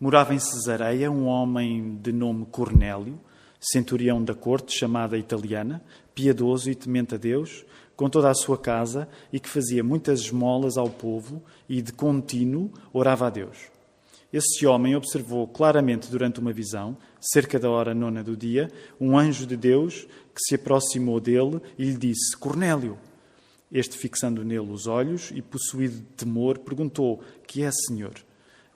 Morava em Cesareia um homem de nome Cornélio, centurião da corte chamada italiana, piedoso e temente a Deus, com toda a sua casa e que fazia muitas esmolas ao povo e de contínuo orava a Deus. Esse homem observou claramente durante uma visão, cerca da hora nona do dia, um anjo de Deus que se aproximou dele e lhe disse: Cornélio. Este, fixando nele os olhos e possuído de temor, perguntou: Que é, Senhor?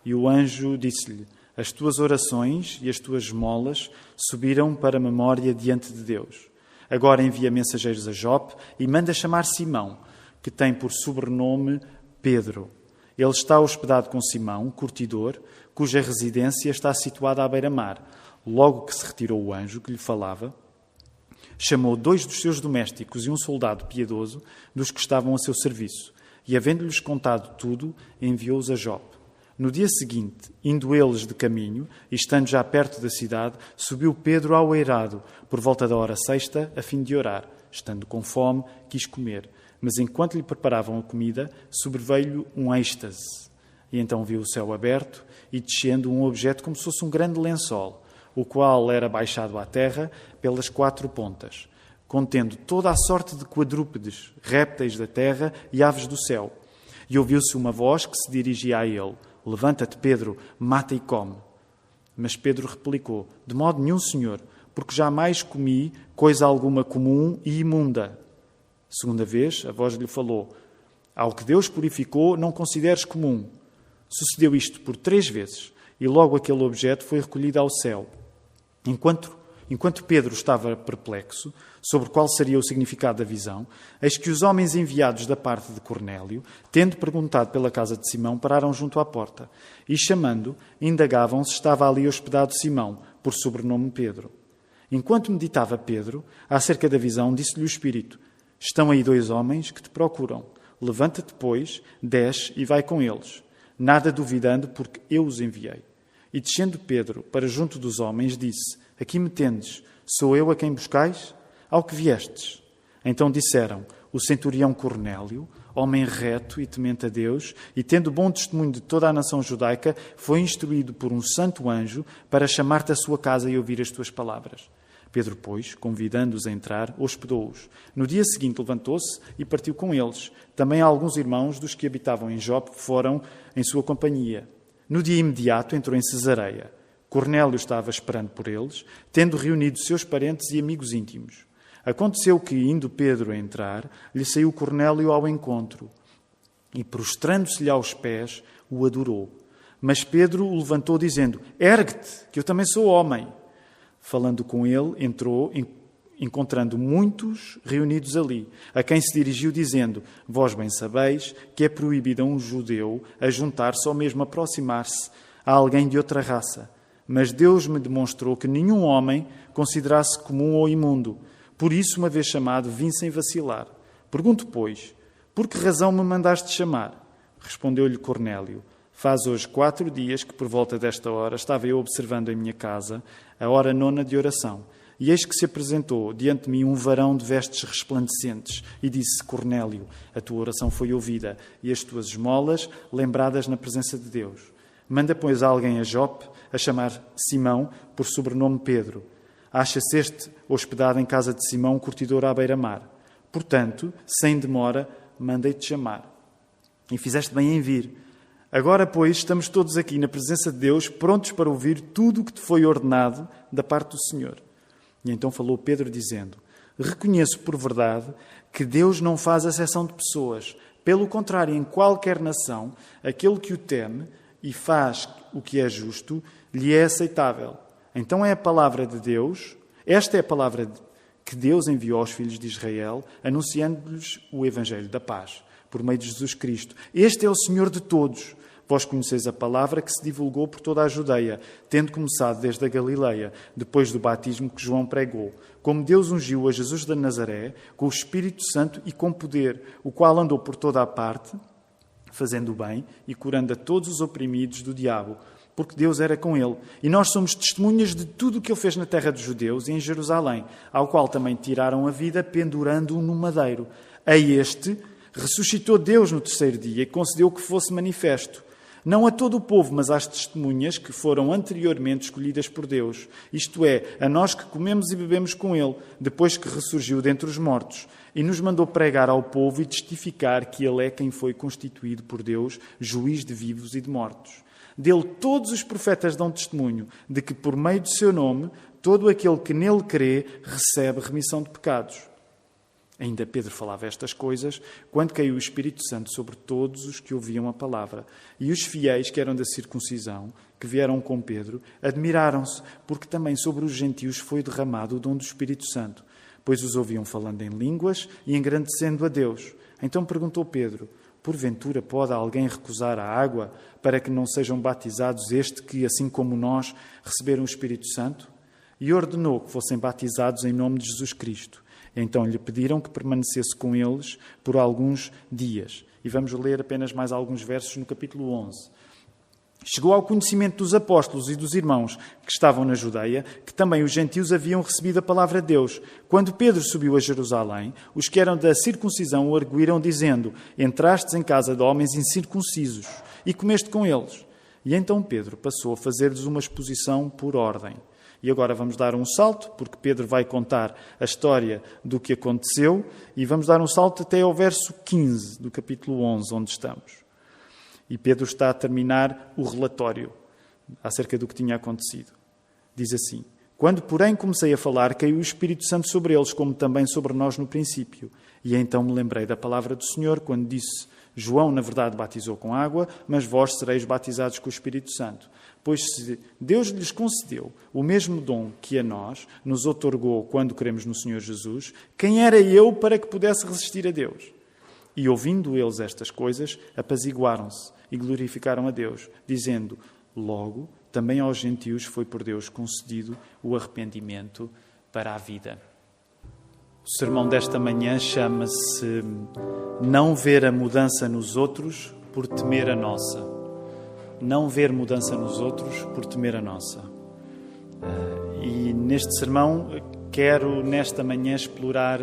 E o anjo disse-lhe: As tuas orações e as tuas esmolas subiram para a memória diante de Deus. Agora envia mensageiros a Jope e manda chamar Simão, que tem por sobrenome Pedro. Ele está hospedado com Simão, curtidor, cuja residência está situada à beira-mar. Logo que se retirou o anjo que lhe falava, chamou dois dos seus domésticos e um soldado piedoso dos que estavam a seu serviço, e, havendo-lhes contado tudo, enviou-os a Jope. No dia seguinte, indo eles de caminho, e estando já perto da cidade, subiu Pedro ao eirado, por volta da hora sexta, a fim de orar. Estando com fome, quis comer. Mas enquanto lhe preparavam a comida, sobreveio-lhe um êxtase. E então viu o céu aberto e descendo um objeto como se fosse um grande lençol, o qual era baixado à terra pelas quatro pontas, contendo toda a sorte de quadrúpedes, répteis da terra e aves do céu. E ouviu-se uma voz que se dirigia a ele Levanta-te, Pedro, mata e come. Mas Pedro replicou: De modo nenhum, Senhor, porque jamais comi coisa alguma comum e imunda. Segunda vez, a voz lhe falou: Ao que Deus purificou, não consideres comum. Sucedeu isto por três vezes, e logo aquele objeto foi recolhido ao céu. Enquanto Enquanto Pedro estava perplexo sobre qual seria o significado da visão, eis que os homens enviados da parte de Cornélio, tendo perguntado pela casa de Simão, pararam junto à porta e, chamando, indagavam se estava ali hospedado Simão, por sobrenome Pedro. Enquanto meditava Pedro acerca da visão, disse-lhe o Espírito: Estão aí dois homens que te procuram. Levanta-te, pois, desce e vai com eles, nada duvidando, porque eu os enviei. E descendo Pedro para junto dos homens, disse: Aqui me tendes, sou eu a quem buscais? Ao que viestes? Então disseram: O centurião Cornélio, homem reto e temente a Deus, e tendo bom testemunho de toda a nação judaica, foi instruído por um santo anjo para chamar-te à sua casa e ouvir as tuas palavras. Pedro, pois, convidando-os a entrar, hospedou-os. No dia seguinte levantou-se e partiu com eles. Também alguns irmãos dos que habitavam em Jope foram em sua companhia. No dia imediato entrou em Cesareia. Cornélio estava esperando por eles, tendo reunido seus parentes e amigos íntimos. Aconteceu que, indo Pedro a entrar, lhe saiu Cornélio ao encontro e, prostrando-se-lhe aos pés, o adorou. Mas Pedro o levantou, dizendo: Ergue-te, que eu também sou homem. Falando com ele, entrou, encontrando muitos reunidos ali, a quem se dirigiu, dizendo: Vós bem sabeis que é proibido a um judeu a juntar-se ou mesmo aproximar-se a alguém de outra raça mas Deus me demonstrou que nenhum homem considerasse comum ou imundo. Por isso, uma vez chamado, vim sem vacilar. Pergunto, pois, por que razão me mandaste chamar? Respondeu-lhe Cornélio. Faz hoje quatro dias que, por volta desta hora, estava eu observando em minha casa a hora nona de oração. E eis que se apresentou diante de mim um varão de vestes resplandecentes e disse: Cornélio, a tua oração foi ouvida e as tuas esmolas lembradas na presença de Deus. Manda, pois, alguém a Jope a chamar Simão por sobrenome Pedro. Acha-se este hospedado em casa de Simão, curtidor à beira-mar. Portanto, sem demora, mandei-te chamar. E fizeste bem em vir. Agora, pois, estamos todos aqui na presença de Deus, prontos para ouvir tudo o que te foi ordenado da parte do Senhor. E então falou Pedro, dizendo: Reconheço por verdade que Deus não faz exceção de pessoas. Pelo contrário, em qualquer nação, aquele que o teme e faz o que é justo, lhe é aceitável. Então é a palavra de Deus, esta é a palavra que Deus enviou aos filhos de Israel, anunciando-lhes o Evangelho da paz, por meio de Jesus Cristo. Este é o Senhor de todos. Vós conheceis a palavra que se divulgou por toda a Judeia, tendo começado desde a Galileia, depois do batismo que João pregou, como Deus ungiu a Jesus de Nazaré com o Espírito Santo e com poder, o qual andou por toda a parte, fazendo o bem e curando a todos os oprimidos do diabo, porque Deus era com ele. E nós somos testemunhas de tudo o que ele fez na terra dos judeus e em Jerusalém, ao qual também tiraram a vida pendurando-o no madeiro. A este ressuscitou Deus no terceiro dia e concedeu que fosse manifesto, Não a todo o povo, mas às testemunhas que foram anteriormente escolhidas por Deus, isto é, a nós que comemos e bebemos com Ele, depois que ressurgiu dentre os mortos, e nos mandou pregar ao povo e testificar que Ele é quem foi constituído por Deus, juiz de vivos e de mortos. Dele todos os profetas dão testemunho de que, por meio do seu nome, todo aquele que nele crê recebe remissão de pecados. Ainda Pedro falava estas coisas quando caiu o Espírito Santo sobre todos os que ouviam a palavra. E os fiéis que eram da circuncisão, que vieram com Pedro, admiraram-se, porque também sobre os gentios foi derramado o dom do Espírito Santo, pois os ouviam falando em línguas e engrandecendo a Deus. Então perguntou Pedro: Porventura pode alguém recusar a água para que não sejam batizados este que, assim como nós, receberam o Espírito Santo? E ordenou que fossem batizados em nome de Jesus Cristo. Então lhe pediram que permanecesse com eles por alguns dias. E vamos ler apenas mais alguns versos no capítulo 11. Chegou ao conhecimento dos apóstolos e dos irmãos que estavam na Judeia que também os gentios haviam recebido a palavra de Deus. Quando Pedro subiu a Jerusalém, os que eram da circuncisão o arguíram, dizendo: Entrastes em casa de homens incircuncisos e comeste com eles. E então Pedro passou a fazer-lhes uma exposição por ordem. E agora vamos dar um salto, porque Pedro vai contar a história do que aconteceu, e vamos dar um salto até ao verso 15 do capítulo 11, onde estamos. E Pedro está a terminar o relatório acerca do que tinha acontecido. Diz assim: Quando, porém, comecei a falar, caiu o Espírito Santo sobre eles, como também sobre nós no princípio. E então me lembrei da palavra do Senhor, quando disse: João, na verdade, batizou com água, mas vós sereis batizados com o Espírito Santo. Pois se Deus lhes concedeu o mesmo dom que a nós nos otorgou quando cremos no Senhor Jesus, quem era eu para que pudesse resistir a Deus? E ouvindo eles estas coisas, apaziguaram-se e glorificaram a Deus, dizendo: Logo, também aos gentios foi por Deus concedido o arrependimento para a vida. O sermão desta manhã chama-se Não ver a mudança nos outros por temer a nossa não ver mudança nos outros por temer a nossa. Eh, e neste sermão quero, nesta manhã, explorar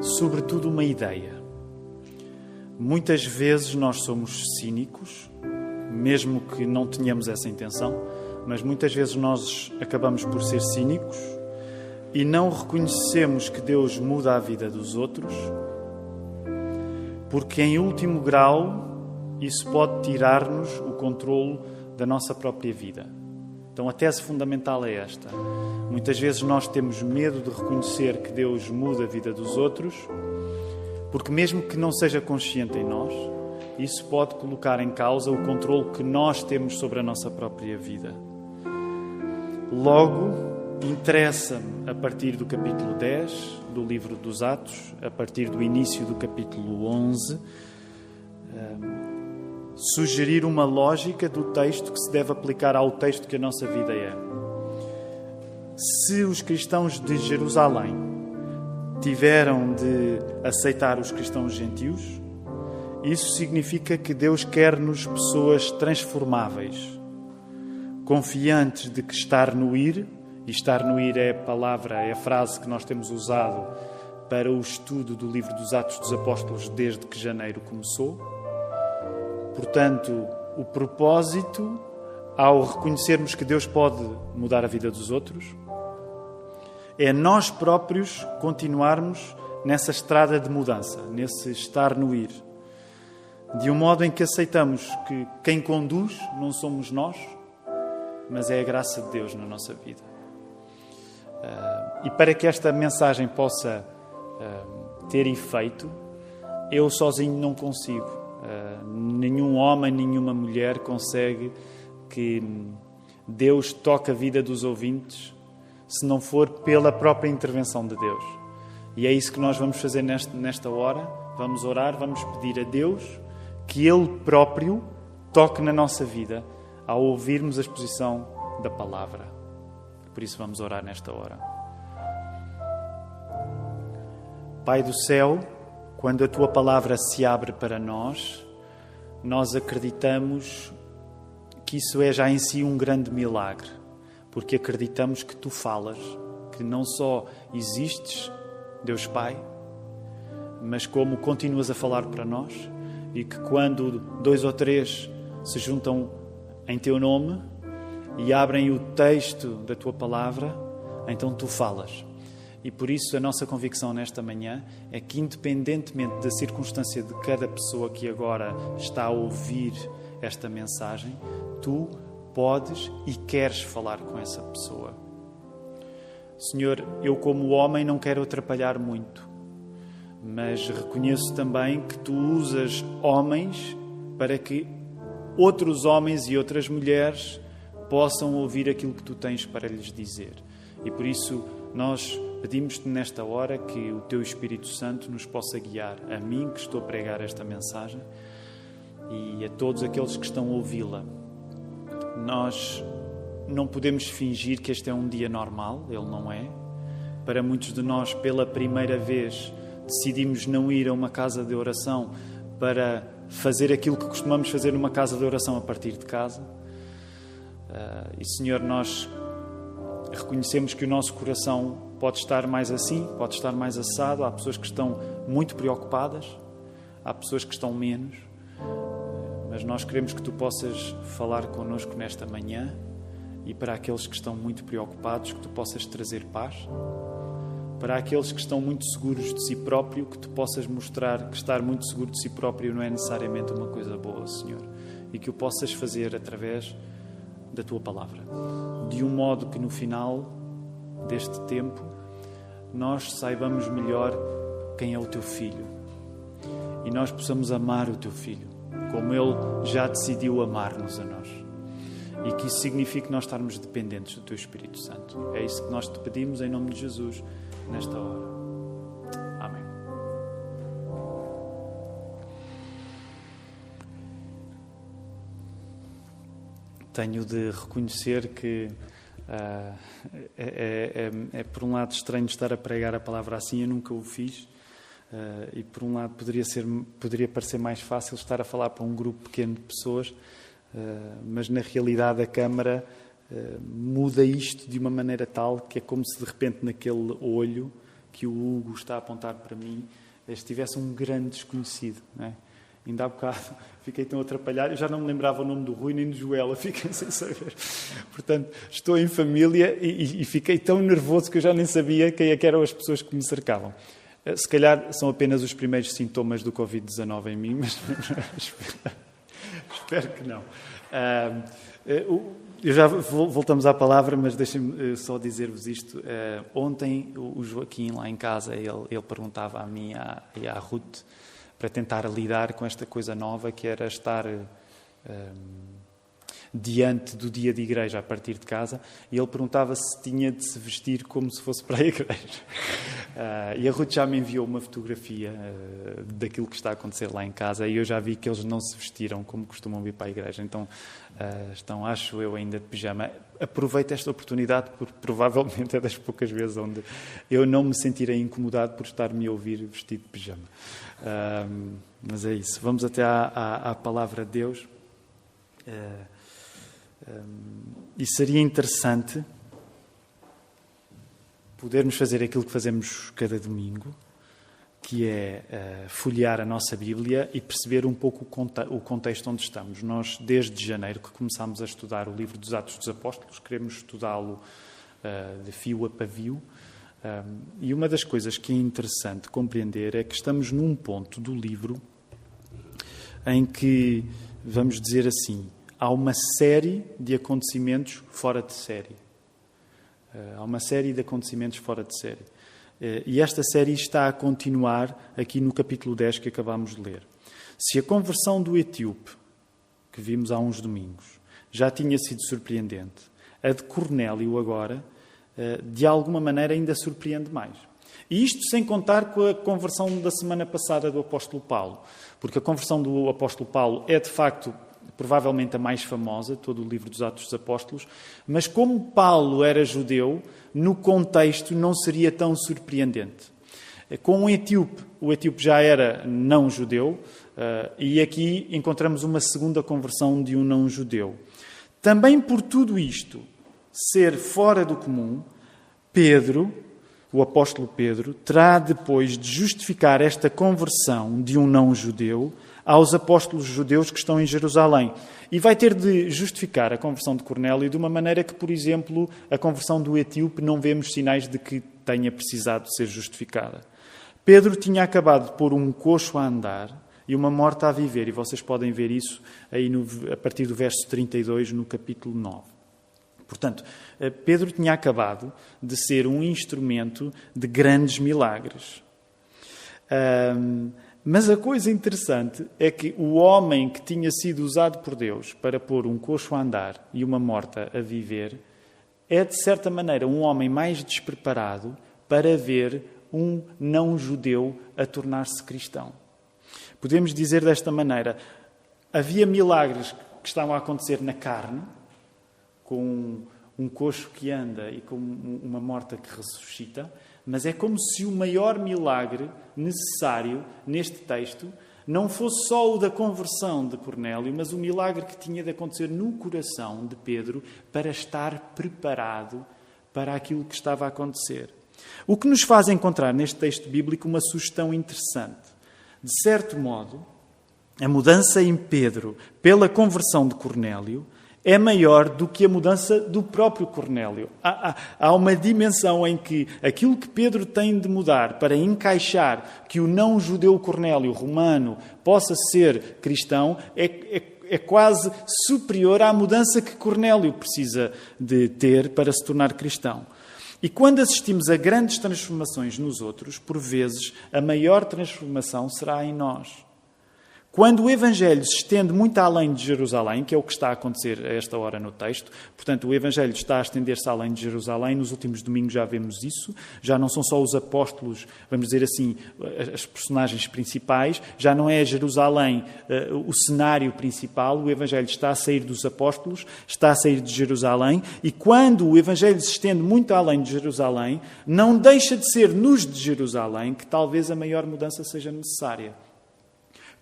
sobretudo uma ideia. Muitas vezes nós somos cínicos, mesmo que não tenhamos essa intenção, mas muitas vezes nós acabamos por ser cínicos e não reconhecemos que Deus muda a vida dos outros, porque em último grau isso pode tirar-nos o controle da nossa própria vida. Então, a tese fundamental é esta. Muitas vezes nós temos medo de reconhecer que Deus muda a vida dos outros, porque, mesmo que não seja consciente em nós, isso pode colocar em causa o controle que nós temos sobre a nossa própria vida. Logo, interessa-me, a partir do capítulo 10 do livro dos Atos, a partir do início do capítulo 11, sugerir uma lógica do texto que se deve aplicar ao texto que a nossa vida é. Se os cristãos de Jerusalém tiveram de aceitar os cristãos gentios, isso significa que Deus quer-nos pessoas transformáveis, confiantes de que estar no ir, e estar no ir é a palavra, é a frase que nós temos usado para o estudo do livro dos Atos dos Apóstolos desde que janeiro começou. Portanto, o propósito, ao reconhecermos que Deus pode mudar a vida dos outros, é nós próprios continuarmos nessa estrada de mudança, nesse estar no ir. De um modo em que aceitamos que quem conduz não somos nós, mas é a graça de Deus na nossa vida. Uh, e para que esta mensagem possa uh, ter efeito, eu sozinho não consigo. Uh, nenhum homem, nenhuma mulher consegue que Deus toque a vida dos ouvintes se não for pela própria intervenção de Deus. E é isso que nós vamos fazer nesta, nesta hora. Vamos orar, vamos pedir a Deus que Ele próprio toque na nossa vida ao ouvirmos a exposição da palavra. Por isso vamos orar nesta hora. Pai do céu, quando a tua palavra se abre para nós, nós acreditamos que isso é já em si um grande milagre, porque acreditamos que tu falas, que não só existes, Deus Pai, mas como continuas a falar para nós e que quando dois ou três se juntam em teu nome e abrem o texto da tua palavra, então tu falas. E por isso a nossa convicção nesta manhã é que, independentemente da circunstância de cada pessoa que agora está a ouvir esta mensagem, tu podes e queres falar com essa pessoa. Senhor, eu, como homem, não quero atrapalhar muito, mas reconheço também que tu usas homens para que outros homens e outras mulheres possam ouvir aquilo que tu tens para lhes dizer. E por isso nós pedimos-te nesta hora que o teu Espírito Santo nos possa guiar, a mim que estou a pregar esta mensagem e a todos aqueles que estão a ouvi-la. Nós não podemos fingir que este é um dia normal, ele não é. Para muitos de nós, pela primeira vez, decidimos não ir a uma casa de oração para fazer aquilo que costumamos fazer numa casa de oração a partir de casa. Uh, e Senhor, nós reconhecemos que o nosso coração pode estar mais assim, pode estar mais assado. Há pessoas que estão muito preocupadas, há pessoas que estão menos. Mas nós queremos que tu possas falar connosco nesta manhã e para aqueles que estão muito preocupados, que tu possas trazer paz. Para aqueles que estão muito seguros de si próprio, que tu possas mostrar que estar muito seguro de si próprio não é necessariamente uma coisa boa, Senhor. E que o possas fazer através da tua palavra. De um modo que no final deste tempo nós saibamos melhor quem é o teu filho e nós possamos amar o teu filho como ele já decidiu amar-nos a nós. E que isso signifique nós estarmos dependentes do teu Espírito Santo. É isso que nós te pedimos em nome de Jesus nesta hora. Amém. Tenho de reconhecer que uh, é, é, é, é, por um lado, estranho estar a pregar a palavra assim, eu nunca o fiz. Uh, e por um lado poderia ser poderia parecer mais fácil estar a falar para um grupo pequeno de pessoas, uh, mas na realidade a câmara uh, muda isto de uma maneira tal que é como se de repente naquele olho que o Hugo está a apontar para mim estivesse um grande desconhecido. Não é? Ainda há bocado fiquei tão atrapalhado, eu já não me lembrava o nome do Rui nem do Joela, fiquei sem saber. Portanto, estou em família e, e, fiquei tão nervoso que eu já nem sabia quem é que eram as pessoas que me cercavam. Eh, se calhar são apenas os primeiros sintomas do Covid-19 em mim, mas espero que não. Eh, eu já voltamos à palavra, mas deixem-me eh, só dizer-vos isto. Ontem o Joaquim lá em casa, ele, ele perguntava a mim e à Ruth para tentar lidar com esta coisa nova que era estar diante do dia de igreja a partir de casa e ele perguntava se tinha de se vestir como se fosse para a igreja. Uh, e a Ruth já me enviou uma fotografia uh, daquilo que está a acontecer lá em casa e eu já vi que eles não se vestiram como costumam vir para a igreja. Então uh, estão, acho eu, ainda de pijama. Aproveito esta oportunidade porque provavelmente é das poucas vezes onde eu não me sentirei incomodado por estar-me a ouvir vestido de pijama. mas é isso. Vamos até à, à, à palavra de Deus. E seria interessante podermos fazer aquilo que fazemos cada domingo, que é uh, folhear a nossa Bíblia e perceber um pouco o, conte o, contexto onde estamos. Nós, desde janeiro, que começámos a estudar o livro dos Atos dos Apóstolos, queremos estudá-lo uh, de fio a pavio. Um, e uma das coisas que é interessante compreender é que estamos num ponto do livro em que, vamos dizer assim, há uma série de acontecimentos fora de série. Eh, há uma série de acontecimentos fora de série. Eh, e esta série está a continuar aqui no capítulo 10 que acabamos de ler. Se a conversão do etíope, que vimos há uns domingos, já tinha sido surpreendente, a de Cornélio agora, eh, de alguma maneira, ainda surpreende mais. E isto sem contar com a conversão da semana passada do apóstolo Paulo, porque a conversão do apóstolo Paulo é de facto provavelmente a mais famosa, todo o livro dos Atos dos Apóstolos, mas como Paulo era judeu, no contexto não seria tão surpreendente. Com o etíope, o etíope já era não judeu, eh, e aqui encontramos uma segunda conversão de um não judeu. Também por tudo isto ser fora do comum, Pedro, o apóstolo Pedro, terá depois de justificar esta conversão de um não judeu aos apóstolos judeus que estão em Jerusalém. E vai ter de justificar a conversão de Cornélio de uma maneira que, por exemplo, a conversão do etíope não vemos sinais de que tenha precisado ser justificada. Pedro tinha acabado de pôr um coxo a andar e uma morta a viver, e vocês podem ver isso aí no, a partir do verso 32, no capítulo 9. Portanto, eh, Pedro tinha acabado de ser um instrumento de grandes milagres. Um, mas a coisa interessante é que o homem que tinha sido usado por Deus para pôr um coxo a andar e uma morta a viver é, de certa maneira, um homem mais despreparado para ver um não-judeu a tornar-se cristão. Podemos dizer desta maneira: havia milagres que estavam a acontecer na carne, com um coxo que anda e com uma morta que ressuscita, mas é como se o maior milagre necessário neste texto não fosse só o da conversão de Cornélio, mas o milagre que tinha de acontecer no coração de Pedro para estar preparado para aquilo que estava a acontecer. O que nos faz encontrar neste texto bíblico uma sugestão interessante. De certo modo, a mudança em Pedro pela conversão de Cornélio é maior do que a mudança do próprio Cornélio. Há, há, há, uma dimensão em que aquilo que Pedro tem de mudar para encaixar que o não-judeu Cornélio romano possa ser cristão é, é, é, quase superior à mudança que Cornélio precisa de ter para se tornar cristão. E quando assistimos a grandes transformações nos outros, por vezes a maior transformação será em nós. Quando o Evangelho se estende muito além de Jerusalém, que é o que está a acontecer a esta hora no texto, portanto, o Evangelho está a estender-se além de Jerusalém, nos últimos domingos já vemos isso, já não são só os apóstolos, vamos dizer assim, as personagens principais, já não é Jerusalém uh, o cenário principal, o Evangelho está a sair dos apóstolos, está a sair de Jerusalém, e quando o Evangelho se estende muito além de Jerusalém, não deixa de ser nos de Jerusalém que talvez a maior mudança seja necessária.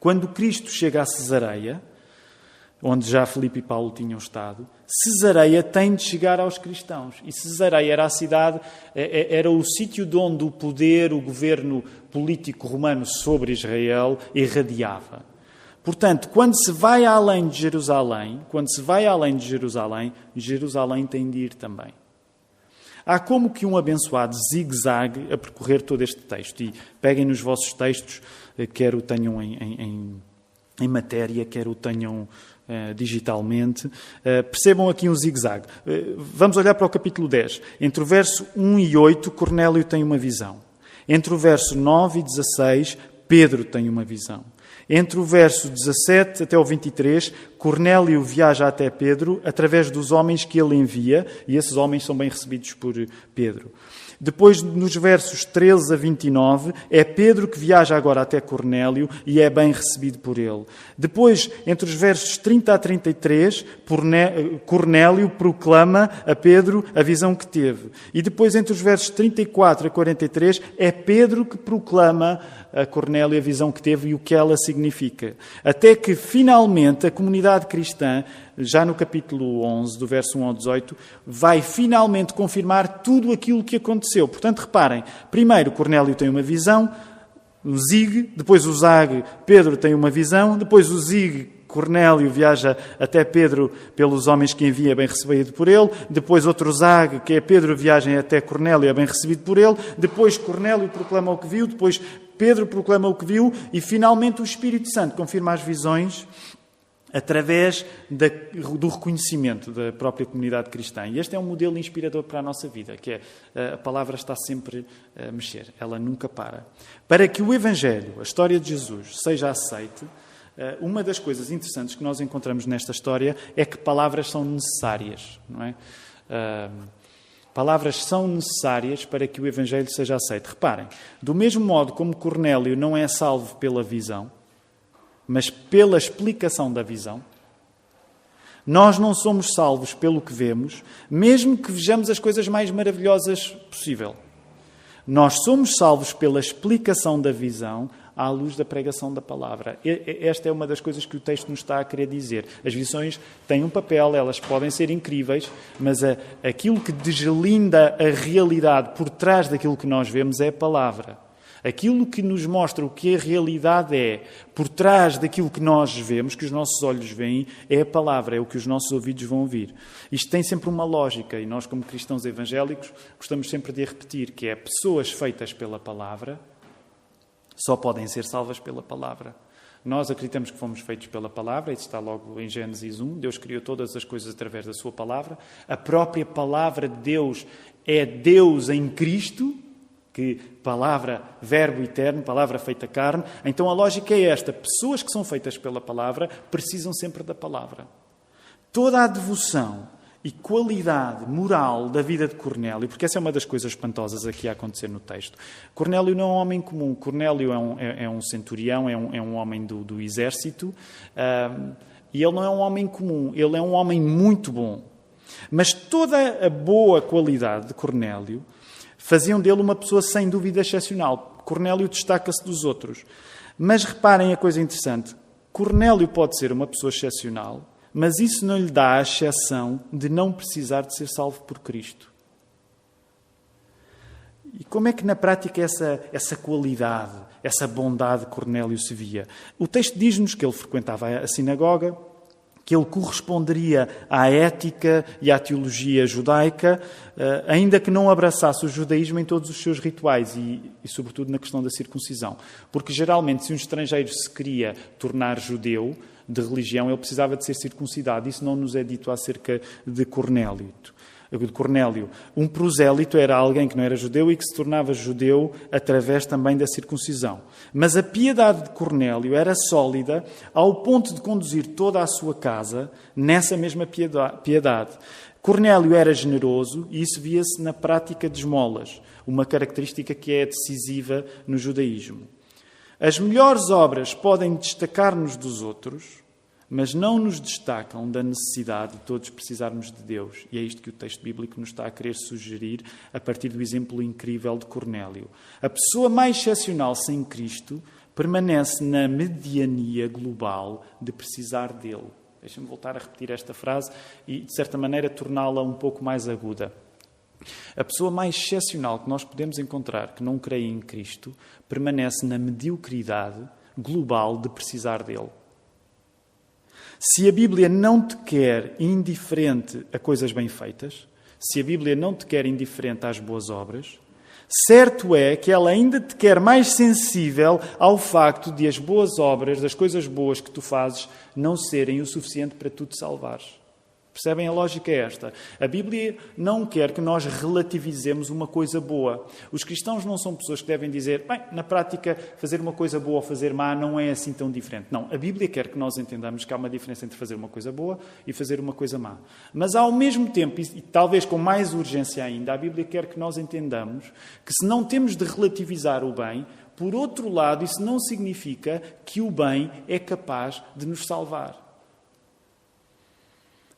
Quando Cristo chega a Cesareia, onde já Filipe e Paulo tinham estado, Cesareia tem de chegar aos cristãos. E Cesareia era a cidade, é, é, era o sítio de onde o poder, o governo político romano sobre Israel irradiava. Portanto, quando se vai além de Jerusalém, quando se vai além de Jerusalém, Jerusalém tem de ir também. Há como que um abençoado zigue-zague a percorrer todo este texto. E peguem nos vossos textos quer o tenham em, em, em matéria, quer o tenham uh, digitalmente. Uh, percebam aqui um zigue-zague. Uh, vamos olhar para o capítulo 10. Entre o verso 1 e 8, Cornélio tem uma visão. Entre o verso 9 e 16, Pedro tem uma visão. Entre o verso 17 até o 23, Cornélio viaja até Pedro através dos homens que ele envia, e esses homens são bem recebidos por Pedro. Depois, nos versos 13 a 29, é Pedro que viaja agora até Cornélio e é bem recebido por ele. Depois, entre os versos 30 a 33, Cornélio proclama a Pedro a visão que teve. E depois, entre os versos 34 a 43, é Pedro que proclama a Cornélio a visão que teve e o que ela significa. Até que, finalmente, a comunidade cristã já no capítulo 11, do verso 1 ao 18, vai finalmente confirmar tudo aquilo que aconteceu. Portanto, reparem, primeiro Cornélio tem uma visão, o Zig, depois o Zag, Pedro tem uma visão, depois o Zig, Cornélio viaja até Pedro pelos homens que envia, bem recebido por ele. Depois outro Zag, que é Pedro, viaja até Cornélio, é bem recebido por ele. Depois Cornélio proclama o que viu. Depois Pedro proclama o que viu. E finalmente o Espírito Santo confirma as visões através da, do reconhecimento da própria comunidade cristã. E este é um modelo inspirador para a nossa vida, que é a palavra está sempre a mexer, ela nunca para. Para que o Evangelho, a história de Jesus, seja aceite, eh, uma das coisas interessantes que nós encontramos nesta história é que palavras são necessárias, não é? Palavras são necessárias para que o Evangelho seja aceito. Reparem, do mesmo modo como Cornélio não é salvo pela visão, mas pela explicação da visão. Nós não somos salvos pelo que vemos, mesmo que vejamos as coisas mais maravilhosas possível. Nós somos salvos pela explicação da visão à luz da pregação da palavra. Esta é uma das coisas que o texto nos está a querer dizer. As visões têm um papel, elas podem ser incríveis, mas aquilo que deslinda a realidade por trás daquilo que nós vemos é a palavra. Aquilo que nos mostra o que a realidade é, por trás daquilo que nós vemos, que os nossos olhos veem, é a palavra, é o que os nossos ouvidos vão ouvir. Isto tem sempre uma lógica e nós, como cristãos evangélicos, gostamos sempre de repetir, que é pessoas feitas pela palavra só podem ser salvas pela palavra. Nós acreditamos que fomos feitos pela palavra, isso está logo em Gênesis 1. Deus criou todas as coisas através da sua palavra. A própria palavra de Deus é Deus em Cristo, que palavra, verbo eterno, palavra feita carne. Então a lógica é esta: pessoas que são feitas pela palavra precisam sempre da palavra. Toda a devoção e qualidade moral da vida de Cornélio, porque essa é uma das coisas espantosas aqui a acontecer no texto. Cornélio não é um homem comum, Cornélio é um, é, é um centurião, é um, é um homem do, do exército, uh, e ele não é um homem comum, ele é um homem muito bom. Mas toda a boa qualidade de Cornélio faziam dele uma pessoa sem dúvida excepcional. Cornélio destaca-se dos outros. Mas reparem a coisa interessante: Cornélio pode ser uma pessoa excepcional, mas isso não lhe dá a exceção de não precisar de ser salvo por Cristo. E como é que na prática essa, essa qualidade, essa bondade de Cornélio se via? O texto diz-nos que ele frequentava a sinagoga, que ele corresponderia à ética e à teologia judaica, eh, ainda que não abraçasse o judaísmo em todos os seus rituais e, e, sobretudo, na questão da circuncisão. Porque, geralmente, se um estrangeiro se queria tornar judeu de religião, ele precisava de ser circuncidado. Isso não nos é dito acerca de Cornélio de Cornélio. Um prosélito era alguém que não era judeu e que se tornava judeu através também da circuncisão. Mas a piedade de Cornélio era sólida ao ponto de conduzir toda a sua casa nessa mesma piedade. Cornélio era generoso e isso via-se na prática de esmolas, uma característica que é decisiva no judaísmo. As melhores obras podem destacar-nos dos outros, mas não nos destacam da necessidade de todos precisarmos de Deus. E é isto que o texto bíblico nos está a querer sugerir a partir do exemplo incrível de Cornélio. A pessoa mais excepcional sem Cristo permanece na mediania global de precisar dele. Deixa-me voltar a repetir esta frase e, de certa maneira, torná-la um pouco mais aguda. A pessoa mais excepcional que nós podemos encontrar que não crê em Cristo permanece na mediocridade global de precisar dele. Se a Bíblia não te quer indiferente a coisas bem feitas, se a Bíblia não te quer indiferente às boas obras, certo é que ela ainda te quer mais sensível ao facto de as boas obras, das coisas boas que tu fazes, não serem o suficiente para tu te salvares. Percebem? A lógica é esta. A Bíblia não quer que nós relativizemos uma coisa boa. Os cristãos não são pessoas que devem dizer, bem, na prática, fazer uma coisa boa ou fazer má não é assim tão diferente. Não, a Bíblia quer que nós entendamos que há uma diferença entre fazer uma coisa boa e fazer uma coisa má. Mas ao mesmo tempo, e talvez com mais urgência ainda, a Bíblia quer que nós entendamos que se não temos de relativizar o bem, por outro lado, isso não significa que o bem é capaz de nos salvar.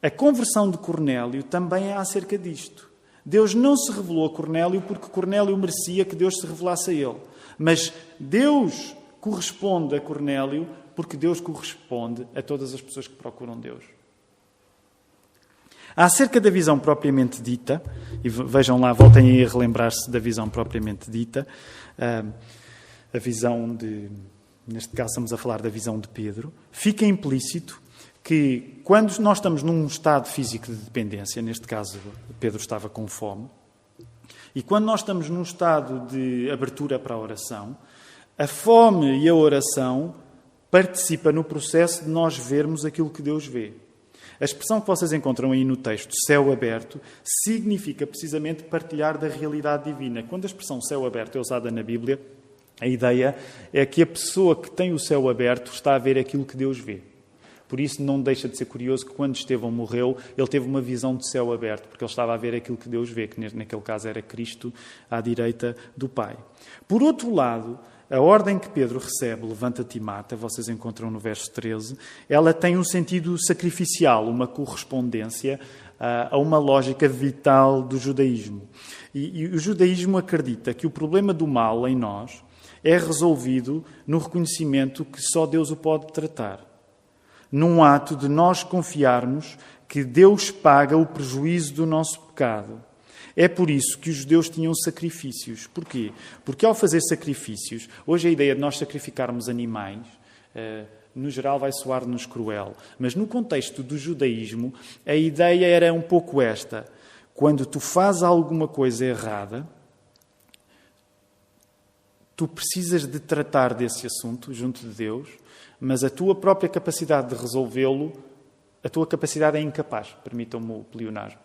A conversão de Cornélio também é acerca disto. Deus não se revelou a Cornélio porque Cornélio merecia que Deus se revelasse a ele. Mas Deus corresponde a Cornélio porque Deus corresponde a todas as pessoas que procuram Deus. Acerca da visão propriamente dita, e vejam lá, voltem aí a relembrar-se da visão propriamente dita, ah, a visão de, neste caso estamos a falar da visão de Pedro, fica implícito que quando nós estamos num estado físico de dependência, neste caso Pedro estava com fome, e quando nós estamos num estado de abertura para a oração, a fome e a oração participa no processo de nós vermos aquilo que Deus vê. A expressão que vocês encontram aí no texto, céu aberto, significa precisamente partilhar da realidade divina. Quando a expressão céu aberto é usada na Bíblia, a ideia é que a pessoa que tem o céu aberto está a ver aquilo que Deus vê. Por isso, não deixa de ser curioso que quando Estevão morreu, ele teve uma visão de céu aberto, porque ele estava a ver aquilo que Deus vê, que naquele caso era Cristo à direita do Pai. Por outro lado, a ordem que Pedro recebe, levanta-te e mata, vocês encontram no verso 13, ela tem um sentido sacrificial, uma correspondência uh, a uma lógica vital do judaísmo. E, e o judaísmo acredita que o problema do mal em nós é resolvido no reconhecimento que só Deus o pode tratar num ato de nós confiarmos que Deus paga o prejuízo do nosso pecado. É por isso que os judeus tinham sacrifícios. Porquê? Porque ao fazer sacrifícios, hoje a ideia de nós sacrificarmos animais, eh, no geral vai soar-nos cruel, mas no contexto do judaísmo, a ideia era um pouco esta. Quando tu fazes alguma coisa errada, tu precisas de tratar desse assunto junto de Deus, mas a tua própria capacidade de resolvê-lo, a tua capacidade é incapaz, permitam-me o pleonasmo.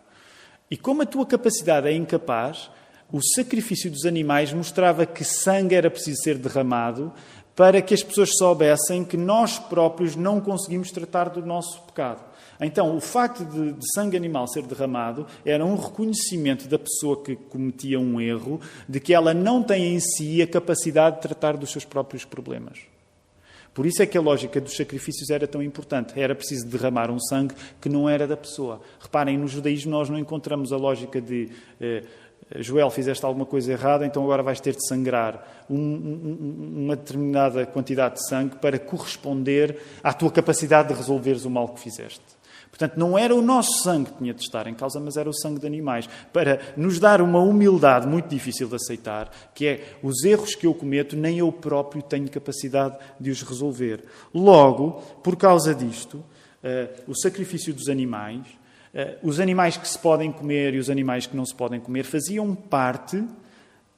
E como a tua capacidade é incapaz, o sacrifício dos animais mostrava que sangue era preciso ser derramado para que as pessoas soubessem que nós próprios não conseguimos tratar do nosso pecado. Então, o facto de, de, sangue animal ser derramado era um reconhecimento da pessoa que cometia um erro, de que ela não tem em si a capacidade de tratar dos seus próprios problemas. Por isso é que a lógica dos sacrifícios era tão importante. Era preciso derramar um sangue que não era da pessoa. Reparem, no judaísmo nós não encontramos a lógica de eh, Joel, fizeste alguma coisa errada, então agora vais ter de sangrar um, um, uma determinada quantidade de sangue para corresponder à tua capacidade de resolveres o mal que fizeste. Portanto, não era o nosso sangue que tinha de estar em causa, mas era o sangue de animais, para nos dar uma humildade muito difícil de aceitar, que é os erros que eu cometo, nem eu próprio tenho capacidade de os resolver. Logo, por causa disto, uh, o sacrifício dos animais, uh, os animais que se podem comer e os animais que não se podem comer, faziam parte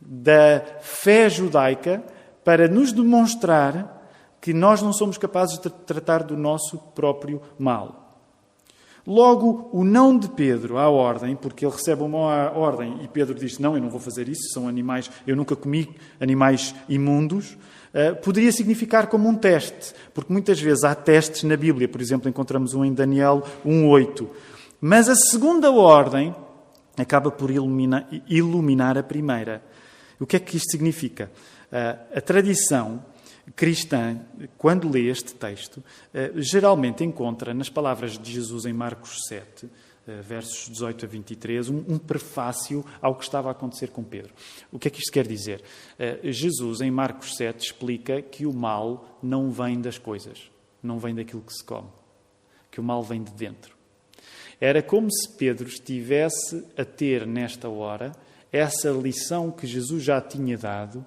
da fé judaica para nos demonstrar que nós não somos capazes de tratar do nosso próprio mal. Logo, o não de Pedro à ordem, porque ele recebe uma ordem e Pedro diz: Não, eu não vou fazer isso, são animais, eu nunca comi animais imundos, uh, poderia significar como um teste, porque muitas vezes há testes na Bíblia, por exemplo, encontramos um em Daniel 1,8. Mas a segunda ordem acaba por iluminar, iluminar a primeira. O que é que isto significa? Uh, a tradição cristã, quando lê este texto, eh, geralmente encontra nas palavras de Jesus em Marcos 7, eh, versos 18 a 23, um, prefácio ao que estava a acontecer com Pedro. O que é que isto quer dizer? Eh, Jesus, em Marcos 7, explica que o mal não vem das coisas, não vem daquilo que se come, que o mal vem de dentro. Era como se Pedro estivesse a ter, nesta hora, essa lição que Jesus já tinha dado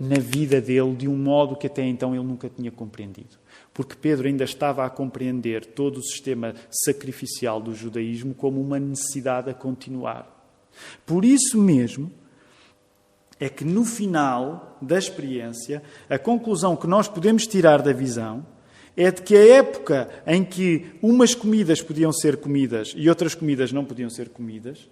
na vida dele de um modo que até então ele nunca tinha compreendido. Porque Pedro ainda estava a compreender todo o sistema sacrificial do judaísmo como uma necessidade a continuar. Por isso mesmo, é que no final da experiência, a conclusão que nós podemos tirar da visão é de que a época em que umas comidas podiam ser comidas e outras comidas não podiam ser comidas,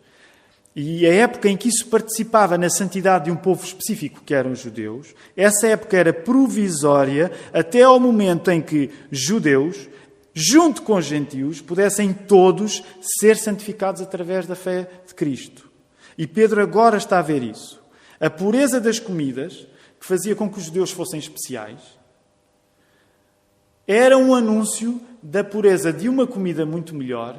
e a época em que isso participava na santidade de um povo específico, que eram os judeus, essa época era provisória até ao momento em que judeus, junto com os gentios, pudessem todos ser santificados através da fé de Cristo. E Pedro agora está a ver isso. A pureza das comidas, que fazia com que os judeus fossem especiais, era um anúncio da pureza de uma comida muito melhor.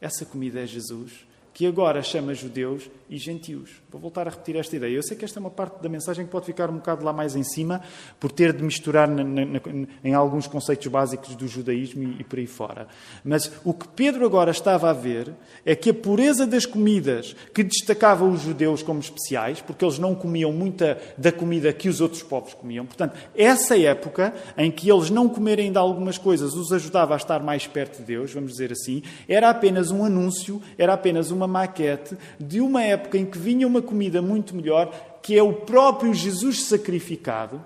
Essa comida é Jesus que agora chama judeus e gentios. Vou voltar a repetir esta ideia. Eu sei que esta é uma parte da mensagem que pode ficar um bocado lá mais em cima, por ter de misturar na, na, em alguns conceitos básicos do judaísmo e, e por aí fora. Mas o que Pedro agora estava a ver é que a pureza das comidas que destacava os judeus como especiais, porque eles não comiam muita da comida que os outros povos comiam. Portanto, essa época em que eles não comerem de algumas coisas os ajudava a estar mais perto de Deus, vamos dizer assim, era apenas um anúncio, era apenas uma maquete de uma época em que vinha uma comida muito melhor, que é o próprio Jesus sacrificado,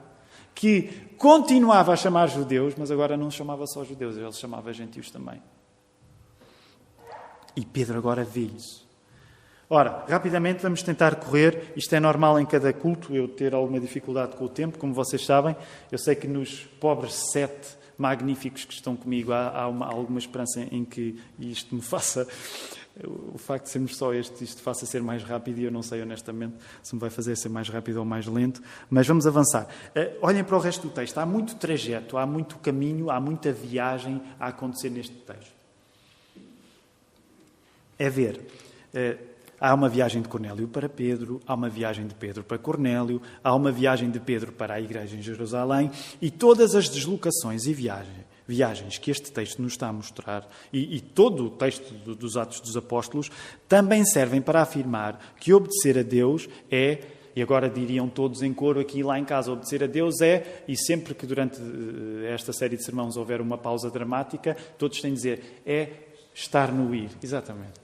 que continuava a chamar judeus, mas agora não chamava só judeus, ele chamava gentios também. E Pedro agora vê isso. Ora, rapidamente vamos tentar correr. Isto é normal em cada culto, eu ter alguma dificuldade com o tempo, como vocês sabem. Eu sei que nos pobres sete magníficos que estão comigo há, há, uma, alguma esperança em que isto me faça o facto de sermos só este, isto faça ser mais rápido e eu não sei honestamente se me vai fazer ser mais rápido ou mais lento, mas vamos avançar. Uh, olhem para o resto do texto. Há muito trajeto, há muito caminho, há muita viagem a acontecer neste texto. É ver. Uh, há uma viagem de Cornélio para Pedro, há uma viagem de Pedro para Cornélio, há uma viagem de Pedro para a igreja em Jerusalém e todas as deslocações e viagens viagens que este texto nos está a mostrar, e, e todo o texto do, dos Atos dos Apóstolos, também servem para afirmar que obedecer a Deus é e agora diriam todos em coro aqui lá em casa, obedecer a Deus é, e sempre que durante eh, esta série de sermãos houver uma pausa dramática, todos têm de dizer, é estar no ir. Exatamente.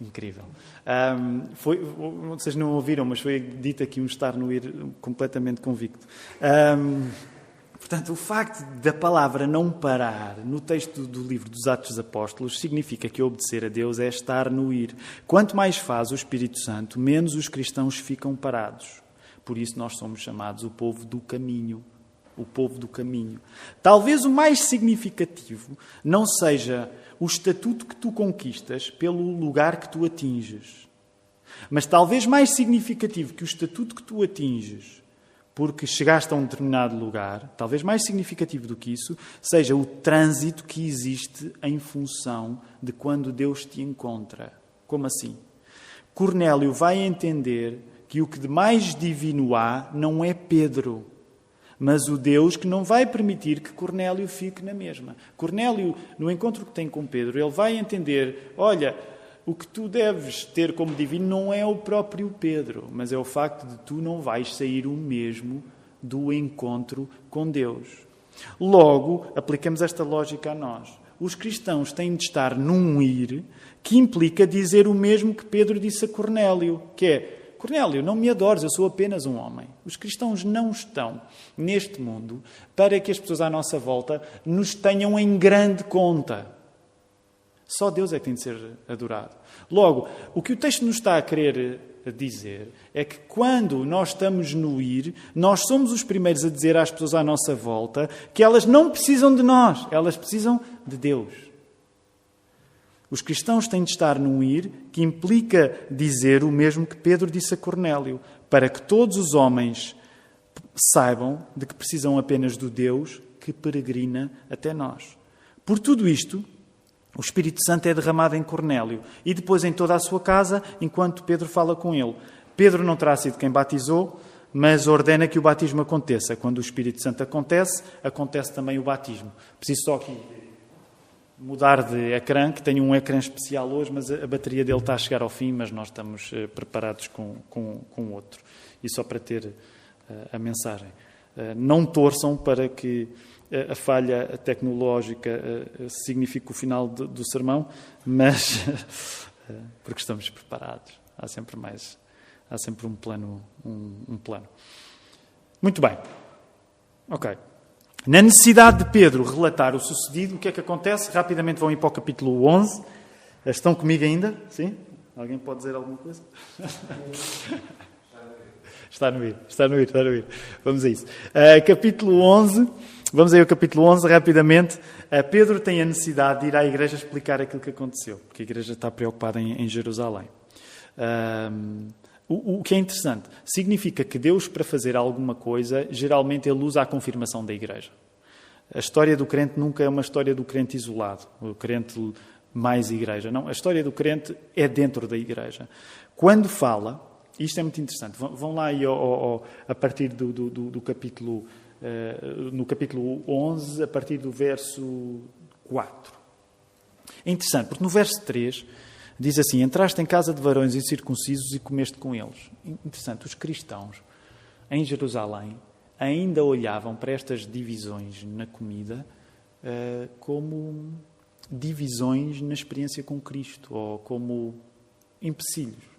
Incrível. Um, foi, vocês não ouviram, mas foi dito aqui um estar no ir completamente convicto. Um, portanto, o facto da palavra não parar no texto do livro dos Atos dos Apóstolos significa que obedecer a Deus é estar no ir. Quanto mais faz o Espírito Santo, menos os cristãos ficam parados. Por isso nós somos chamados o povo do caminho. O povo do caminho. Talvez o mais significativo não seja o estatuto que tu conquistas pelo lugar que tu atinges. Mas talvez mais significativo que o estatuto que tu atinges porque chegaste a um determinado lugar, talvez mais significativo do que isso, seja o trânsito que existe em função de quando Deus te encontra. Como assim? Cornélio vai entender que o que de mais divino há não é Pedro, mas o Deus que não vai permitir que Cornélio fique na mesma. Cornélio, no encontro que tem com Pedro, ele vai entender: olha, o que tu deves ter como divino não é o próprio Pedro, mas é o facto de tu não vais sair o mesmo do encontro com Deus. Logo, aplicamos esta lógica a nós. Os cristãos têm de estar num ir que implica dizer o mesmo que Pedro disse a Cornélio, que é Cornélio, não me adores, eu sou apenas um homem. Os cristãos não estão neste mundo para que as pessoas à nossa volta nos tenham em grande conta. Só Deus é que tem de ser adorado. Logo, o que o texto nos está a querer dizer é que quando nós estamos no ir, nós somos os primeiros a dizer às pessoas à nossa volta que elas não precisam de nós, elas precisam de Deus. Os cristãos têm de estar num ir que implica dizer o mesmo que Pedro disse a Cornélio, para que todos os homens saibam de que precisam apenas do Deus que peregrina até nós. Por tudo isto, o Espírito Santo é derramado em Cornélio e depois em toda a sua casa, enquanto Pedro fala com ele. Pedro não terá sido quem batizou, mas ordena que o batismo aconteça. Quando o Espírito Santo acontece, acontece também o batismo. Preciso só aqui mudar de ecrã, que tenho um ecrã especial hoje, mas a bateria dele está a chegar ao fim, mas nós estamos uh, preparados com, com, com outro. E só para ter uh, a mensagem. Uh, não torçam para que a falha tecnológica signifique o final do, sermão, mas porque estamos preparados. Há sempre mais, há sempre um plano, um, um plano. Muito bem. Ok. Na necessidade de Pedro relatar o sucedido, o que é que acontece? Rapidamente vão ir para o capítulo 11. Estão comigo ainda? Sim? Alguém pode dizer alguma coisa? Está no ir, está no ir, está no ir. Vamos a isso. Uh, capítulo 11, vamos aí ao capítulo 11 rapidamente. Uh, Pedro tem a necessidade de ir à igreja explicar aquilo que aconteceu, porque a igreja está preocupada em, Jerusalém. Uh, o, o, que é interessante, significa que Deus, para fazer alguma coisa, geralmente ele usa a confirmação da igreja. A história do crente nunca é uma história do crente isolado, o crente mais igreja. Não, a história do crente é dentro da igreja. Quando fala, isto é muito interessante, vão lá aí ao, ao, a partir do, do, do capítulo, uh, no capítulo 11, a partir do verso 4. É interessante, porque no verso 3 Diz assim: Entraste em casa de varões incircuncisos e comeste com eles. Interessante, os cristãos em Jerusalém ainda olhavam para estas divisões na comida uh, como divisões na experiência com Cristo ou como empecilhos.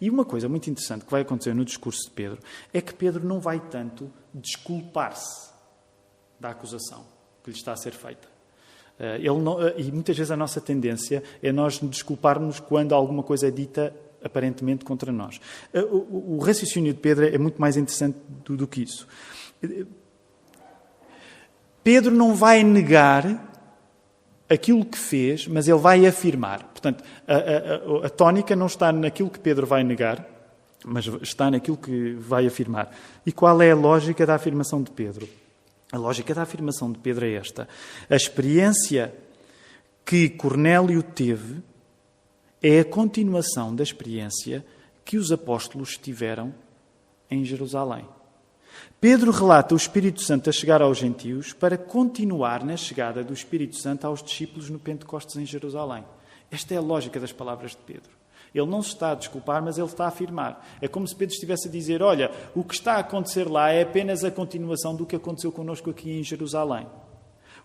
E uma coisa muito interessante que vai acontecer no discurso de Pedro é que Pedro não vai tanto desculpar-se da acusação que lhe está a ser feita. Eh, não, eh, e muitas vezes a nossa tendência é nós nos desculparmos quando alguma coisa é dita aparentemente contra nós. Eh, o, o raciocínio de Pedro é muito mais interessante do, do que isso. Pedro não vai negar aquilo que fez, mas ele vai afirmar. Portanto, a, a, a, tónica não está naquilo que Pedro vai negar, mas está naquilo que vai afirmar. E qual é a lógica da afirmação de Pedro? A lógica da afirmação de Pedro é esta. A experiência que Cornélio teve é a continuação da experiência que os apóstolos tiveram em Jerusalém. Pedro relata o Espírito Santo a chegar aos gentios para continuar na chegada do Espírito Santo aos discípulos no Pentecostes em Jerusalém. Esta é a lógica das palavras de Pedro. Ele não se está a desculpar, mas ele está a afirmar. É como se Pedro estivesse a dizer: Olha, o que está a acontecer lá é apenas a continuação do que aconteceu connosco aqui em Jerusalém.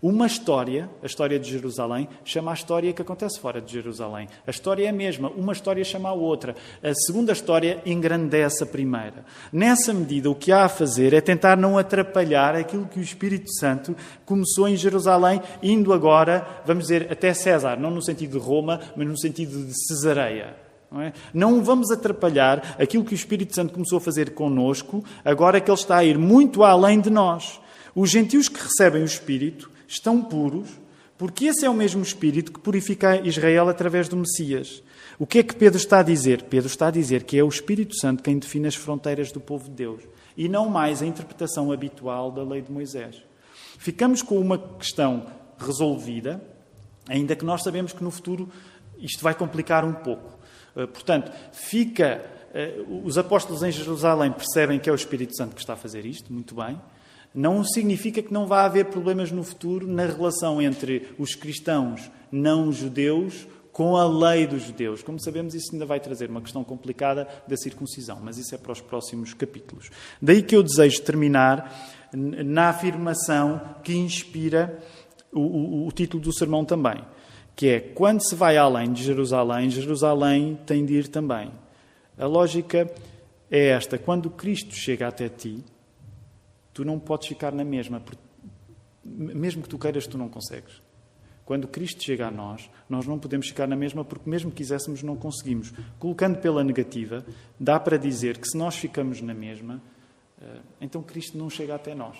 Uma história, a história de Jerusalém, chama a história que acontece fora de Jerusalém. A história é a mesma, uma história chama a outra. A segunda história engrandece a primeira. Nessa medida, o que há a fazer é tentar não atrapalhar aquilo que o Espírito Santo começou em Jerusalém, indo agora, vamos dizer, até César, não no sentido de Roma, mas no sentido de Cesareia. Não, é? não vamos atrapalhar aquilo que o Espírito Santo começou a fazer conosco, agora que ele está a ir muito além de nós. Os gentios que recebem o Espírito estão puros, porque esse é o mesmo Espírito que purifica Israel através do Messias. O que é que Pedro está a dizer? Pedro está a dizer que é o Espírito Santo quem define as fronteiras do povo de Deus e não mais a interpretação habitual da lei de Moisés. Ficamos com uma questão resolvida, ainda que nós sabemos que no futuro isto vai complicar um pouco. Eh, portanto, fica. Eh, os apóstolos em Jerusalém percebem que é o Espírito Santo que está a fazer isto, muito bem não significa que não vá haver problemas no futuro na relação entre os cristãos não judeus com a lei dos judeus. Como sabemos, isso ainda vai trazer uma questão complicada da circuncisão, mas isso é para os próximos capítulos. Daí que eu desejo terminar na afirmação que inspira o, o, o título do sermão também, que é quando se vai além de Jerusalém, Jerusalém tem de ir também. A lógica é esta: quando Cristo chega até ti, tu não podes ficar na mesma. Mesmo que tu queiras, tu não consegues. Quando Cristo chega a nós, nós não podemos ficar na mesma porque, mesmo que quiséssemos, não conseguimos. Colocando pela negativa, dá para dizer que se nós ficamos na mesma, eh, então Cristo não chega até nós.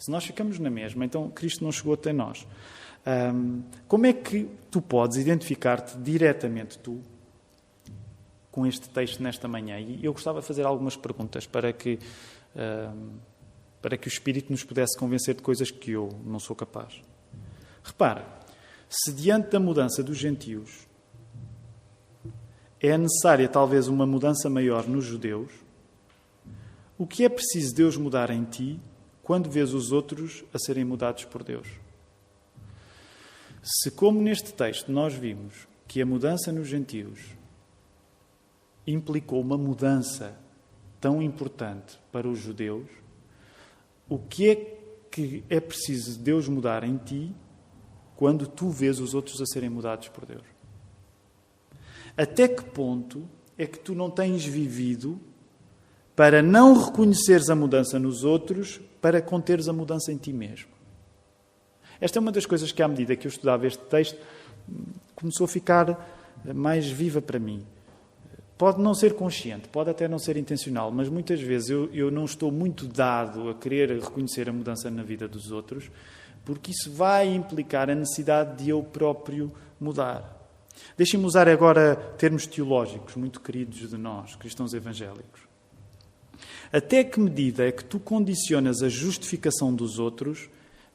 Se nós ficamos na mesma, então Cristo não chegou até nós. Como é que tu podes identificar-te diretamente, tu, com este texto nesta manhã? E eu gostava de fazer algumas perguntas para que para que o Espírito nos pudesse convencer de coisas que eu não sou capaz. Repara, se diante da mudança dos gentios é necessária talvez uma mudança maior nos judeus, o que é preciso Deus mudar em ti quando vês os outros a serem mudados por Deus? Se, como neste texto nós vimos que a mudança nos gentios implicou uma mudança tão importante para os judeus, o que é que é preciso Deus mudar em ti quando tu vês os outros a serem mudados por Deus? Até que ponto é que tu não tens vivido para não reconheceres a mudança nos outros, para conteres a mudança em ti mesmo? Esta é uma das coisas que, à medida que eu estudava este texto, começou a ficar mais viva para mim. Pode não ser consciente, pode até não ser intencional, mas muitas vezes eu, eu não estou muito dado a querer reconhecer a mudança na vida dos outros, porque isso vai implicar a necessidade de eu próprio mudar. Deixem-me usar agora termos teológicos muito queridos de nós, cristãos evangélicos. Até que medida é que tu condicionas a justificação dos outros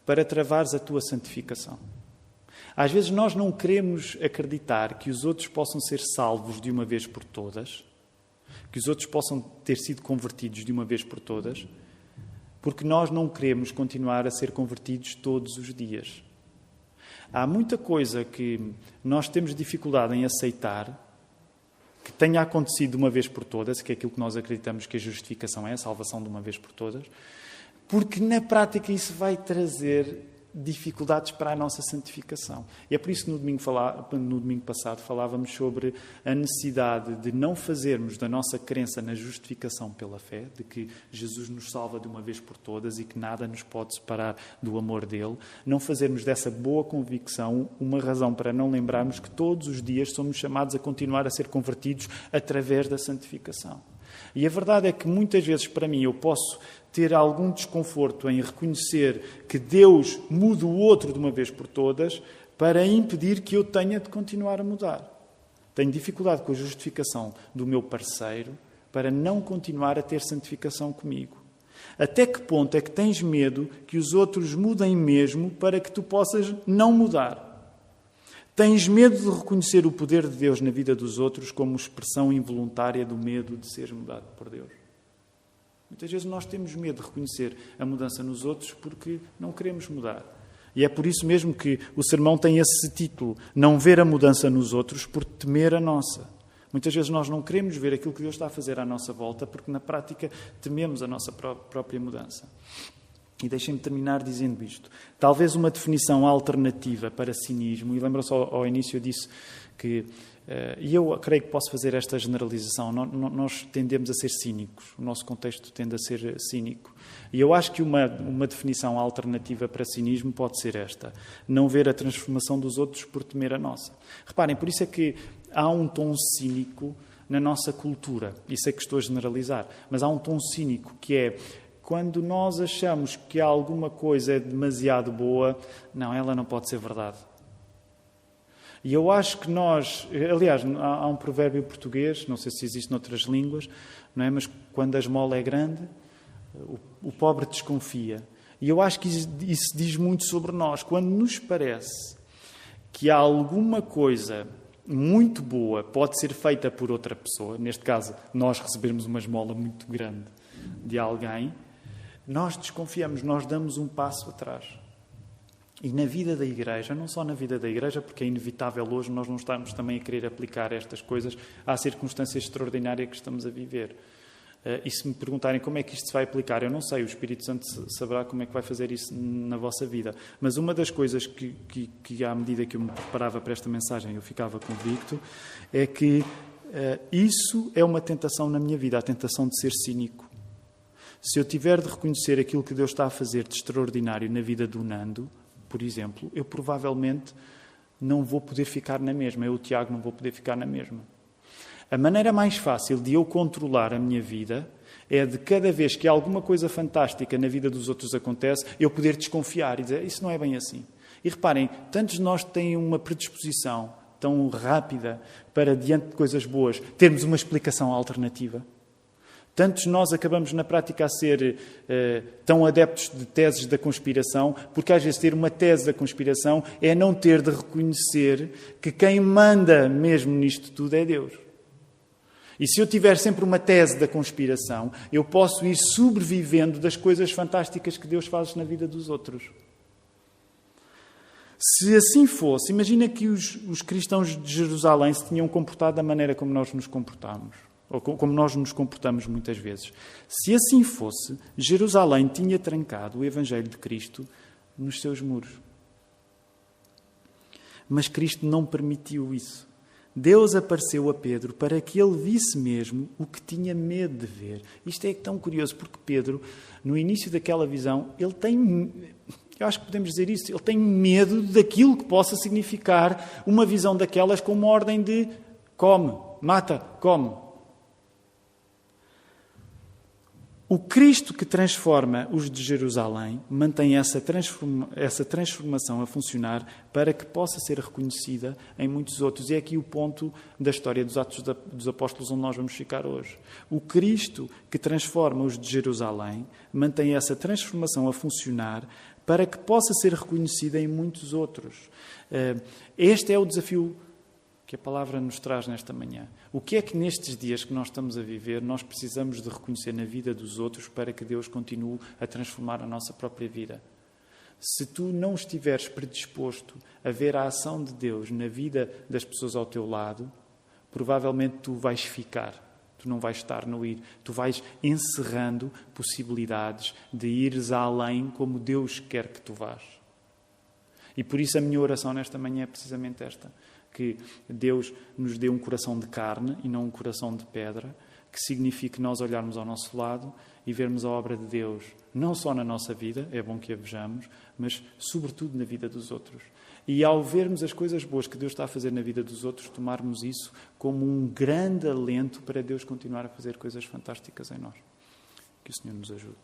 para travares a tua santificação? Às vezes nós não queremos acreditar que os outros possam ser salvos de uma vez por todas, que os outros possam ter sido convertidos de uma vez por todas, porque nós não queremos continuar a ser convertidos todos os dias. Há muita coisa que nós temos dificuldade em aceitar que tenha acontecido de uma vez por todas, que é aquilo que nós acreditamos que a justificação é, a salvação de uma vez por todas, porque na prática isso vai trazer dificuldades para a nossa santificação. E é por isso que no domingo, no domingo passado falávamos sobre a necessidade de não fazermos da nossa crença na justificação pela fé, de que Jesus nos salva de uma vez por todas e que nada nos pode separar do amor dele, não fazermos dessa boa convicção uma razão para não lembrarmos que todos os dias somos chamados a continuar a ser convertidos através da santificação. E a verdade é que muitas vezes para mim eu posso ter algum desconforto em reconhecer que Deus muda o outro de uma vez por todas para impedir que eu tenha de continuar a mudar. Tenho dificuldade com a justificação do meu parceiro para não continuar a ter santificação comigo. Até que ponto é que tens medo que os outros mudem mesmo para que tu possas não mudar? Tens medo de reconhecer o poder de Deus na vida dos outros como expressão involuntária do medo de seres mudado por Deus? Muitas vezes nós temos medo de reconhecer a mudança nos outros porque não queremos mudar. E é por isso mesmo que o sermão tem esse título: Não ver a mudança nos outros por temer a nossa. Muitas vezes nós não queremos ver aquilo que Deus está a fazer à nossa volta porque, na prática, tememos a nossa própria mudança. E deixem-me terminar dizendo isto. Talvez uma definição alternativa para cinismo, e lembram-se ao, ao, início disso que, uh, e eu creio que posso fazer esta generalização, nós, tendemos a ser cínicos, o nosso contexto tende a ser cínico. E eu acho que uma, uma definição alternativa para cinismo pode ser esta: não ver a transformação dos outros por temer a nossa. Reparem, por isso é que há um tom cínico na nossa cultura. Isso é que estou a generalizar. Mas há um tom cínico que é quando nós achamos que alguma coisa é demasiado boa, não, ela não pode ser verdade. E eu acho que nós, aliás, há um provérbio português, não sei se existe noutras línguas, não é? mas quando a esmola é grande, o, o pobre desconfia. E eu acho que isso diz muito sobre nós. Quando nos parece que há alguma coisa muito boa pode ser feita por outra pessoa, neste caso, nós recebermos uma esmola muito grande de alguém, nós desconfiamos, nós damos um passo atrás. E na vida da Igreja, não só na vida da Igreja, porque é inevitável hoje nós não estamos também a querer aplicar estas coisas à circunstância extraordinária que estamos a viver. Uh, e se me perguntarem como é que isto se vai aplicar, eu não sei, o Espírito Santo saberá como é que vai fazer isso na vossa vida. Mas uma das coisas que, que, que à medida que eu me preparava para esta mensagem, eu ficava convicto, é que uh, isso é uma tentação na minha vida, a tentação de ser cínico. Se eu tiver de reconhecer aquilo que Deus está a fazer de extraordinário na vida do Nando, por exemplo, eu provavelmente não vou poder ficar na mesma. Eu, o Tiago, não vou poder ficar na mesma. A maneira mais fácil de eu controlar a minha vida é de cada vez que alguma coisa fantástica na vida dos outros acontece, eu poder desconfiar e dizer isso não é bem assim. E reparem, tantos de nós têm uma predisposição tão rápida para, diante de coisas boas, termos uma explicação alternativa. Tantos nós acabamos na prática a ser uh, tão adeptos de teses da conspiração, porque às vezes ter uma tese da conspiração é não ter de reconhecer que quem manda mesmo nisto tudo é Deus. E se eu tiver sempre uma tese da conspiração, eu posso ir sobrevivendo das coisas fantásticas que Deus faz na vida dos outros. Se assim fosse, imagina que os, os cristãos de Jerusalém se tinham comportado da maneira como nós nos comportamos ou como nós nos comportamos muitas vezes. Se assim fosse, Jerusalém tinha trancado o Evangelho de Cristo nos seus muros. Mas Cristo não permitiu isso. Deus apareceu a Pedro para que ele visse mesmo o que tinha medo de ver. Isto é tão curioso, porque Pedro, no início daquela visão, ele tem. Eu acho que podemos dizer isso. Ele tem medo daquilo que possa significar uma visão daquelas com uma ordem de come, mata, come. O Cristo que transforma os de Jerusalém mantém essa, transforma, essa, transformação a funcionar para que possa ser reconhecida em muitos outros. E é aqui o ponto da história dos Atos dos Apóstolos onde nós vamos ficar hoje. O Cristo que transforma os de Jerusalém mantém essa transformação a funcionar para que possa ser reconhecida em muitos outros. Eh, este é o desafio que a palavra nos traz nesta manhã. O que é que nestes dias que nós estamos a viver nós precisamos de reconhecer na vida dos outros para que Deus continue a transformar a nossa própria vida? Se tu não estiveres predisposto a ver a ação de Deus na vida das pessoas ao teu lado, provavelmente tu vais ficar. Tu não vais estar no ir. Tu vais encerrando possibilidades de ires além como Deus quer que tu vás. E por isso a minha oração nesta manhã é precisamente esta que Deus nos dê um coração de carne e não um coração de pedra, que signifique nós olharmos ao nosso lado e vermos a obra de Deus, não só na nossa vida, é bom que a vejamos, mas sobretudo na vida dos outros. E ao vermos as coisas boas que Deus está a fazer na vida dos outros, tomarmos isso como um grande alento para Deus continuar a fazer coisas fantásticas em nós. Que o Senhor nos ajude.